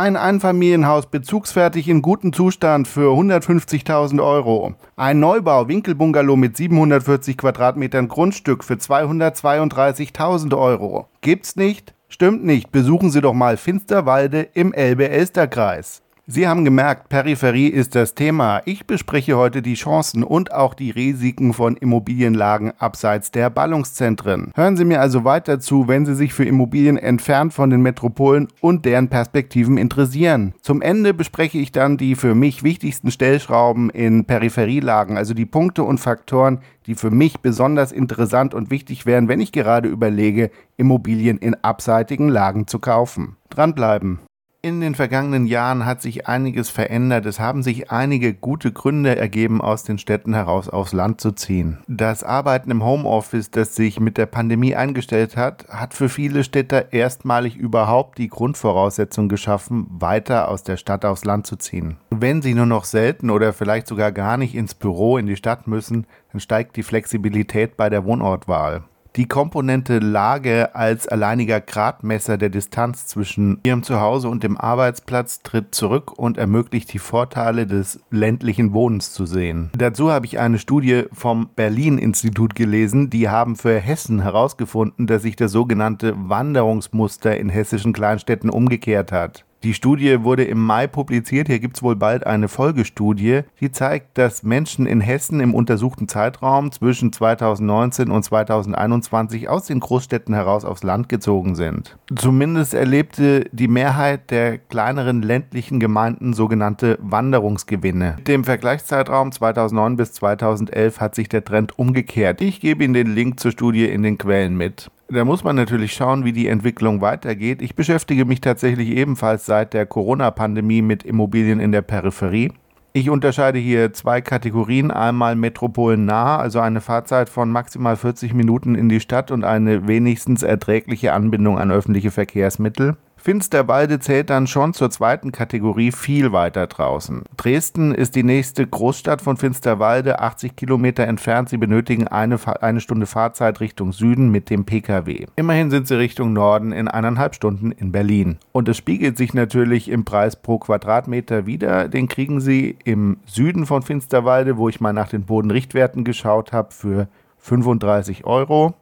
Ein Einfamilienhaus bezugsfertig in gutem Zustand für 150.000 Euro. Ein Neubau Winkelbungalow mit 740 Quadratmetern Grundstück für 232.000 Euro. Gibt's nicht? Stimmt nicht. Besuchen Sie doch mal Finsterwalde im Elbe-Elster-Kreis. Sie haben gemerkt, Peripherie ist das Thema. Ich bespreche heute die Chancen und auch die Risiken von Immobilienlagen abseits der Ballungszentren. Hören Sie mir also weiter zu, wenn Sie sich für Immobilien entfernt von den Metropolen und deren Perspektiven interessieren. Zum Ende bespreche ich dann die für mich wichtigsten Stellschrauben in Peripherielagen, also die Punkte und Faktoren, die für mich besonders interessant und wichtig wären, wenn ich gerade überlege, Immobilien in abseitigen Lagen zu kaufen. Dranbleiben. In den vergangenen Jahren hat sich einiges verändert. Es haben sich einige gute Gründe ergeben, aus den Städten heraus aufs Land zu ziehen. Das Arbeiten im Homeoffice, das sich mit der Pandemie eingestellt hat, hat für viele Städter erstmalig überhaupt die Grundvoraussetzung geschaffen, weiter aus der Stadt aufs Land zu ziehen. Wenn sie nur noch selten oder vielleicht sogar gar nicht ins Büro in die Stadt müssen, dann steigt die Flexibilität bei der Wohnortwahl die Komponente Lage als alleiniger Gradmesser der Distanz zwischen ihrem Zuhause und dem Arbeitsplatz tritt zurück und ermöglicht die Vorteile des ländlichen Wohnens zu sehen. Dazu habe ich eine Studie vom Berlin-Institut gelesen, die haben für Hessen herausgefunden, dass sich das sogenannte Wanderungsmuster in hessischen Kleinstädten umgekehrt hat. Die Studie wurde im Mai publiziert. Hier gibt es wohl bald eine Folgestudie, die zeigt, dass Menschen in Hessen im untersuchten Zeitraum zwischen 2019 und 2021 aus den Großstädten heraus aufs Land gezogen sind. Zumindest erlebte die Mehrheit der kleineren ländlichen Gemeinden sogenannte Wanderungsgewinne. Mit dem Vergleichszeitraum 2009 bis 2011 hat sich der Trend umgekehrt. Ich gebe Ihnen den Link zur Studie in den Quellen mit. Da muss man natürlich schauen, wie die Entwicklung weitergeht. Ich beschäftige mich tatsächlich ebenfalls seit der Corona-Pandemie mit Immobilien in der Peripherie. Ich unterscheide hier zwei Kategorien. Einmal metropolennah, also eine Fahrzeit von maximal 40 Minuten in die Stadt und eine wenigstens erträgliche Anbindung an öffentliche Verkehrsmittel. Finsterwalde zählt dann schon zur zweiten Kategorie viel weiter draußen. Dresden ist die nächste Großstadt von Finsterwalde, 80 Kilometer entfernt. Sie benötigen eine, eine Stunde Fahrzeit Richtung Süden mit dem Pkw. Immerhin sind sie Richtung Norden in eineinhalb Stunden in Berlin. Und es spiegelt sich natürlich im Preis pro Quadratmeter wieder. Den kriegen sie im Süden von Finsterwalde, wo ich mal nach den Bodenrichtwerten geschaut habe, für 35 Euro.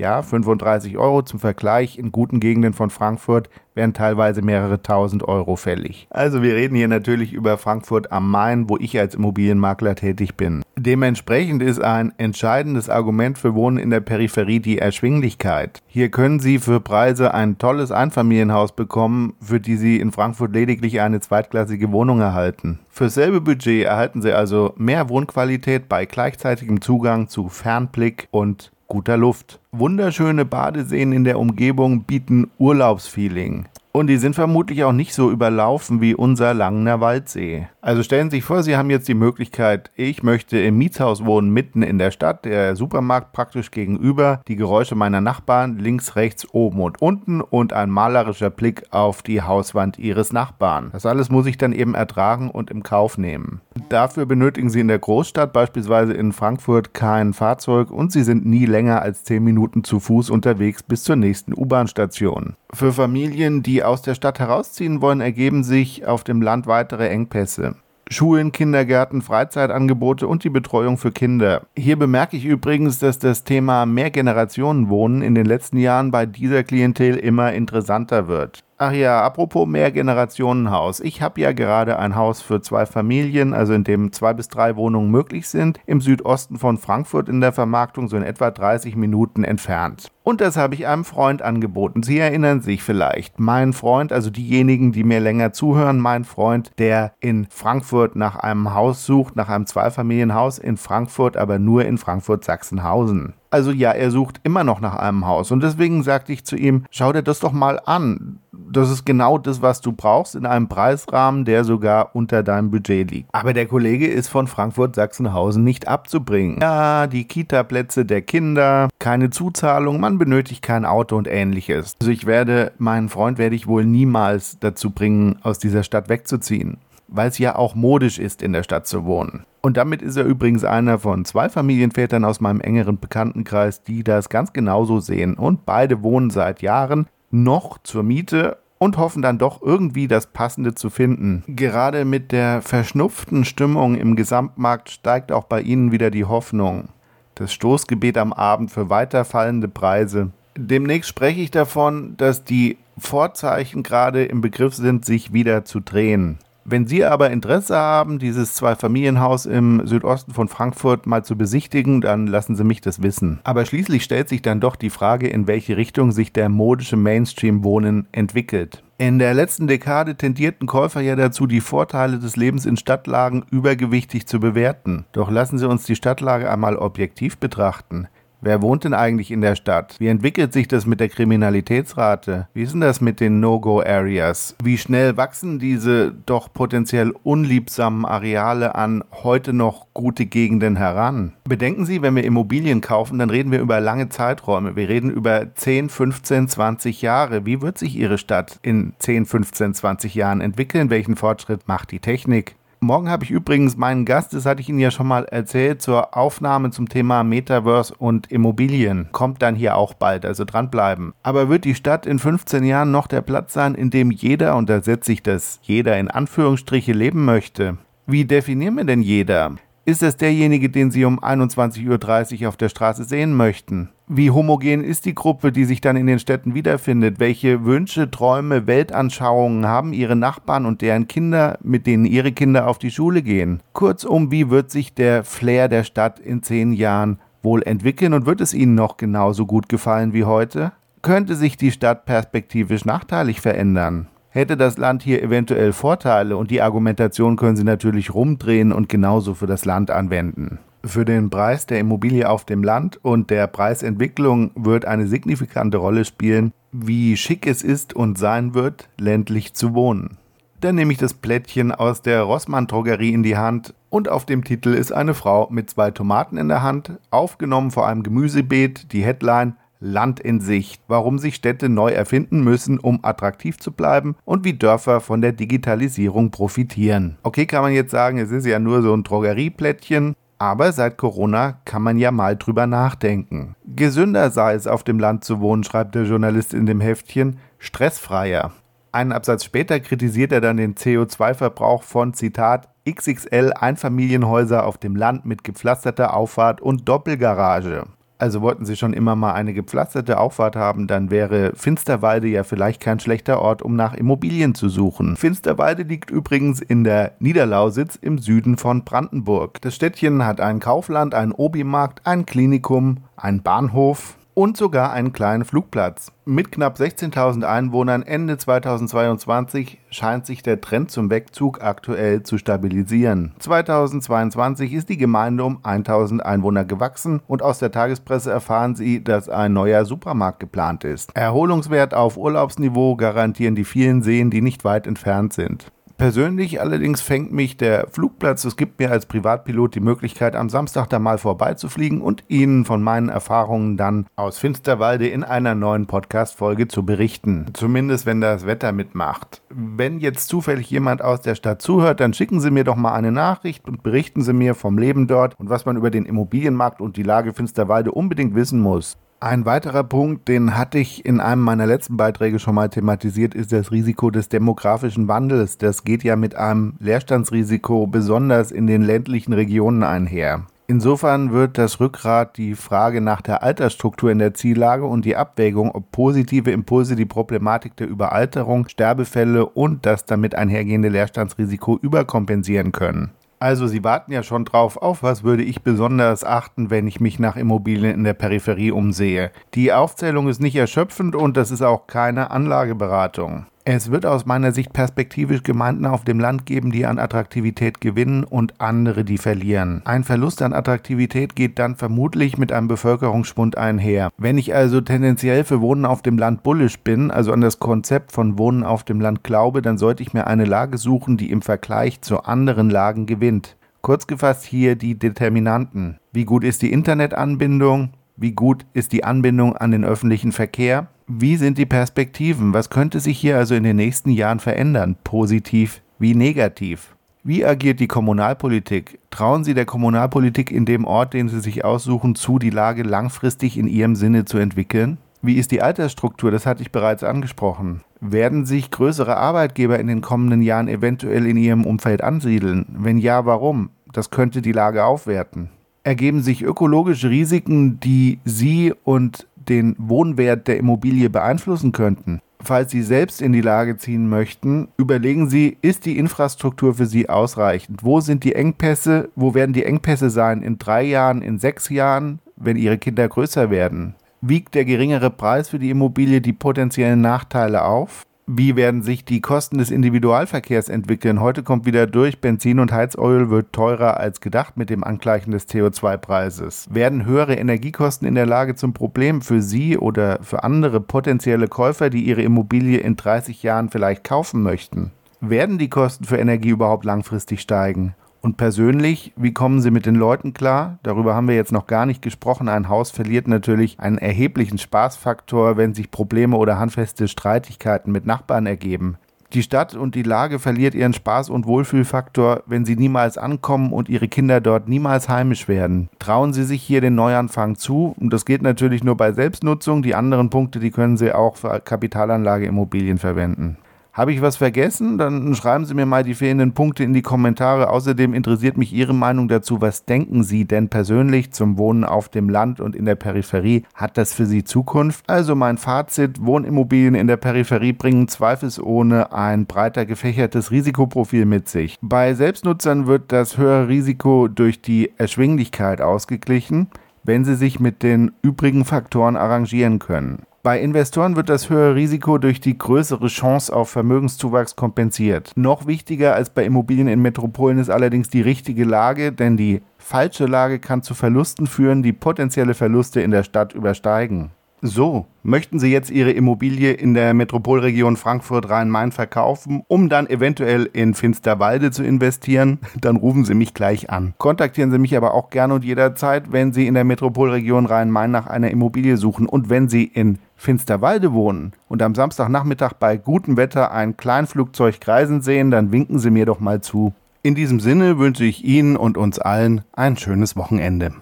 Ja, 35 Euro zum Vergleich in guten Gegenden von Frankfurt wären teilweise mehrere tausend Euro fällig. Also wir reden hier natürlich über Frankfurt am Main, wo ich als Immobilienmakler tätig bin. Dementsprechend ist ein entscheidendes Argument für Wohnen in der Peripherie die Erschwinglichkeit. Hier können Sie für Preise ein tolles Einfamilienhaus bekommen, für die Sie in Frankfurt lediglich eine zweitklassige Wohnung erhalten. Für selbe Budget erhalten Sie also mehr Wohnqualität bei gleichzeitigem Zugang zu Fernblick und guter Luft. Wunderschöne Badeseen in der Umgebung bieten Urlaubsfeeling. Und die sind vermutlich auch nicht so überlaufen wie unser Langener Waldsee. Also stellen Sie sich vor, Sie haben jetzt die Möglichkeit, ich möchte im Mietshaus wohnen, mitten in der Stadt, der Supermarkt praktisch gegenüber, die Geräusche meiner Nachbarn links, rechts, oben und unten und ein malerischer Blick auf die Hauswand Ihres Nachbarn. Das alles muss ich dann eben ertragen und im Kauf nehmen. Dafür benötigen Sie in der Großstadt, beispielsweise in Frankfurt, kein Fahrzeug und Sie sind nie länger als 10 Minuten zu Fuß unterwegs bis zur nächsten U-Bahn-Station. Für Familien, die aus der Stadt herausziehen wollen, ergeben sich auf dem Land weitere Engpässe. Schulen, Kindergärten, Freizeitangebote und die Betreuung für Kinder. Hier bemerke ich übrigens, dass das Thema Mehrgenerationenwohnen in den letzten Jahren bei dieser Klientel immer interessanter wird. Ach ja, apropos Mehrgenerationenhaus. Ich habe ja gerade ein Haus für zwei Familien, also in dem zwei bis drei Wohnungen möglich sind, im Südosten von Frankfurt in der Vermarktung, so in etwa 30 Minuten entfernt. Und das habe ich einem Freund angeboten. Sie erinnern sich vielleicht. Mein Freund, also diejenigen, die mir länger zuhören, mein Freund, der in Frankfurt nach einem Haus sucht, nach einem Zweifamilienhaus in Frankfurt, aber nur in Frankfurt-Sachsenhausen. Also ja, er sucht immer noch nach einem Haus. Und deswegen sagte ich zu ihm, schau dir das doch mal an. Das ist genau das, was du brauchst in einem Preisrahmen, der sogar unter deinem Budget liegt. Aber der Kollege ist von Frankfurt-Sachsenhausen nicht abzubringen. Ja, die Kita-Plätze der Kinder, keine Zuzahlung, man benötigt kein Auto und ähnliches. Also ich werde, meinen Freund werde ich wohl niemals dazu bringen, aus dieser Stadt wegzuziehen weil es ja auch modisch ist, in der Stadt zu wohnen. Und damit ist er übrigens einer von zwei Familienvätern aus meinem engeren Bekanntenkreis, die das ganz genauso sehen. Und beide wohnen seit Jahren noch zur Miete und hoffen dann doch irgendwie das Passende zu finden. Gerade mit der verschnupften Stimmung im Gesamtmarkt steigt auch bei ihnen wieder die Hoffnung. Das Stoßgebet am Abend für weiter fallende Preise. Demnächst spreche ich davon, dass die Vorzeichen gerade im Begriff sind, sich wieder zu drehen. Wenn Sie aber Interesse haben, dieses Zweifamilienhaus im Südosten von Frankfurt mal zu besichtigen, dann lassen Sie mich das wissen. Aber schließlich stellt sich dann doch die Frage, in welche Richtung sich der modische Mainstream-Wohnen entwickelt. In der letzten Dekade tendierten Käufer ja dazu, die Vorteile des Lebens in Stadtlagen übergewichtig zu bewerten. Doch lassen Sie uns die Stadtlage einmal objektiv betrachten. Wer wohnt denn eigentlich in der Stadt? Wie entwickelt sich das mit der Kriminalitätsrate? Wie ist denn das mit den No-Go-Areas? Wie schnell wachsen diese doch potenziell unliebsamen Areale an heute noch gute Gegenden heran? Bedenken Sie, wenn wir Immobilien kaufen, dann reden wir über lange Zeiträume. Wir reden über 10, 15, 20 Jahre. Wie wird sich Ihre Stadt in 10, 15, 20 Jahren entwickeln? Welchen Fortschritt macht die Technik? Morgen habe ich übrigens meinen Gast, das hatte ich Ihnen ja schon mal erzählt, zur Aufnahme zum Thema Metaverse und Immobilien. Kommt dann hier auch bald, also dranbleiben. Aber wird die Stadt in 15 Jahren noch der Platz sein, in dem jeder, und da setze ich das jeder in Anführungsstriche, leben möchte? Wie definieren wir denn jeder? Ist es derjenige, den Sie um 21.30 Uhr auf der Straße sehen möchten? Wie homogen ist die Gruppe, die sich dann in den Städten wiederfindet? Welche Wünsche, Träume, Weltanschauungen haben Ihre Nachbarn und deren Kinder, mit denen Ihre Kinder auf die Schule gehen? Kurzum, wie wird sich der Flair der Stadt in zehn Jahren wohl entwickeln und wird es Ihnen noch genauso gut gefallen wie heute? Könnte sich die Stadt perspektivisch nachteilig verändern? hätte das Land hier eventuell Vorteile und die Argumentation können Sie natürlich rumdrehen und genauso für das Land anwenden. Für den Preis der Immobilie auf dem Land und der Preisentwicklung wird eine signifikante Rolle spielen, wie schick es ist und sein wird, ländlich zu wohnen. Dann nehme ich das Plättchen aus der Rossmann Drogerie in die Hand und auf dem Titel ist eine Frau mit zwei Tomaten in der Hand, aufgenommen vor einem Gemüsebeet, die Headline Land in Sicht, warum sich Städte neu erfinden müssen, um attraktiv zu bleiben und wie Dörfer von der Digitalisierung profitieren. Okay, kann man jetzt sagen, es ist ja nur so ein Drogerieplättchen, aber seit Corona kann man ja mal drüber nachdenken. Gesünder sei es, auf dem Land zu wohnen, schreibt der Journalist in dem Heftchen, stressfreier. Einen Absatz später kritisiert er dann den CO2-Verbrauch von, Zitat, XXL Einfamilienhäuser auf dem Land mit gepflasterter Auffahrt und Doppelgarage. Also wollten Sie schon immer mal eine gepflasterte Auffahrt haben, dann wäre Finsterwalde ja vielleicht kein schlechter Ort, um nach Immobilien zu suchen. Finsterwalde liegt übrigens in der Niederlausitz im Süden von Brandenburg. Das Städtchen hat ein Kaufland, einen Obimarkt, ein Klinikum, einen Bahnhof, und sogar einen kleinen Flugplatz. Mit knapp 16.000 Einwohnern Ende 2022 scheint sich der Trend zum Wegzug aktuell zu stabilisieren. 2022 ist die Gemeinde um 1.000 Einwohner gewachsen und aus der Tagespresse erfahren Sie, dass ein neuer Supermarkt geplant ist. Erholungswert auf Urlaubsniveau garantieren die vielen Seen, die nicht weit entfernt sind. Persönlich allerdings fängt mich der Flugplatz. Es gibt mir als Privatpilot die Möglichkeit, am Samstag da mal vorbeizufliegen und Ihnen von meinen Erfahrungen dann aus Finsterwalde in einer neuen Podcast-Folge zu berichten. Zumindest wenn das Wetter mitmacht. Wenn jetzt zufällig jemand aus der Stadt zuhört, dann schicken Sie mir doch mal eine Nachricht und berichten Sie mir vom Leben dort und was man über den Immobilienmarkt und die Lage Finsterwalde unbedingt wissen muss. Ein weiterer Punkt, den hatte ich in einem meiner letzten Beiträge schon mal thematisiert, ist das Risiko des demografischen Wandels. Das geht ja mit einem Leerstandsrisiko besonders in den ländlichen Regionen einher. Insofern wird das Rückgrat die Frage nach der Altersstruktur in der Ziellage und die Abwägung, ob positive Impulse die Problematik der Überalterung, Sterbefälle und das damit einhergehende Leerstandsrisiko überkompensieren können. Also Sie warten ja schon drauf, auf was würde ich besonders achten, wenn ich mich nach Immobilien in der Peripherie umsehe. Die Aufzählung ist nicht erschöpfend und das ist auch keine Anlageberatung. Es wird aus meiner Sicht perspektivisch Gemeinden auf dem Land geben, die an Attraktivität gewinnen und andere, die verlieren. Ein Verlust an Attraktivität geht dann vermutlich mit einem Bevölkerungsschwund einher. Wenn ich also tendenziell für Wohnen auf dem Land bullisch bin, also an das Konzept von Wohnen auf dem Land glaube, dann sollte ich mir eine Lage suchen, die im Vergleich zu anderen Lagen gewinnt. Kurz gefasst hier die Determinanten. Wie gut ist die Internetanbindung? Wie gut ist die Anbindung an den öffentlichen Verkehr? Wie sind die Perspektiven? Was könnte sich hier also in den nächsten Jahren verändern, positiv wie negativ? Wie agiert die Kommunalpolitik? Trauen Sie der Kommunalpolitik in dem Ort, den Sie sich aussuchen, zu, die Lage langfristig in Ihrem Sinne zu entwickeln? Wie ist die Altersstruktur? Das hatte ich bereits angesprochen. Werden sich größere Arbeitgeber in den kommenden Jahren eventuell in ihrem Umfeld ansiedeln? Wenn ja, warum? Das könnte die Lage aufwerten. Ergeben sich ökologische Risiken, die Sie und den Wohnwert der Immobilie beeinflussen könnten? Falls Sie selbst in die Lage ziehen möchten, überlegen Sie, ist die Infrastruktur für Sie ausreichend? Wo sind die Engpässe? Wo werden die Engpässe sein in drei Jahren, in sechs Jahren, wenn Ihre Kinder größer werden? Wiegt der geringere Preis für die Immobilie die potenziellen Nachteile auf? Wie werden sich die Kosten des Individualverkehrs entwickeln? Heute kommt wieder durch, Benzin und Heizöl wird teurer als gedacht mit dem Angleichen des CO2-Preises. Werden höhere Energiekosten in der Lage zum Problem für Sie oder für andere potenzielle Käufer, die ihre Immobilie in 30 Jahren vielleicht kaufen möchten? Werden die Kosten für Energie überhaupt langfristig steigen? Und persönlich, wie kommen Sie mit den Leuten klar? Darüber haben wir jetzt noch gar nicht gesprochen. Ein Haus verliert natürlich einen erheblichen Spaßfaktor, wenn sich Probleme oder handfeste Streitigkeiten mit Nachbarn ergeben. Die Stadt und die Lage verliert ihren Spaß- und Wohlfühlfaktor, wenn sie niemals ankommen und ihre Kinder dort niemals heimisch werden. Trauen Sie sich hier den Neuanfang zu? Und das geht natürlich nur bei Selbstnutzung. Die anderen Punkte, die können Sie auch für Kapitalanlageimmobilien verwenden. Habe ich was vergessen? Dann schreiben Sie mir mal die fehlenden Punkte in die Kommentare. Außerdem interessiert mich Ihre Meinung dazu. Was denken Sie denn persönlich zum Wohnen auf dem Land und in der Peripherie? Hat das für Sie Zukunft? Also mein Fazit, Wohnimmobilien in der Peripherie bringen zweifelsohne ein breiter gefächertes Risikoprofil mit sich. Bei Selbstnutzern wird das höhere Risiko durch die Erschwinglichkeit ausgeglichen wenn sie sich mit den übrigen Faktoren arrangieren können. Bei Investoren wird das höhere Risiko durch die größere Chance auf Vermögenszuwachs kompensiert. Noch wichtiger als bei Immobilien in Metropolen ist allerdings die richtige Lage, denn die falsche Lage kann zu Verlusten führen, die potenzielle Verluste in der Stadt übersteigen. So, möchten Sie jetzt Ihre Immobilie in der Metropolregion Frankfurt-Rhein-Main verkaufen, um dann eventuell in Finsterwalde zu investieren? Dann rufen Sie mich gleich an. Kontaktieren Sie mich aber auch gerne und jederzeit, wenn Sie in der Metropolregion Rhein-Main nach einer Immobilie suchen und wenn Sie in Finsterwalde wohnen und am Samstagnachmittag bei gutem Wetter ein Kleinflugzeug kreisen sehen, dann winken Sie mir doch mal zu. In diesem Sinne wünsche ich Ihnen und uns allen ein schönes Wochenende.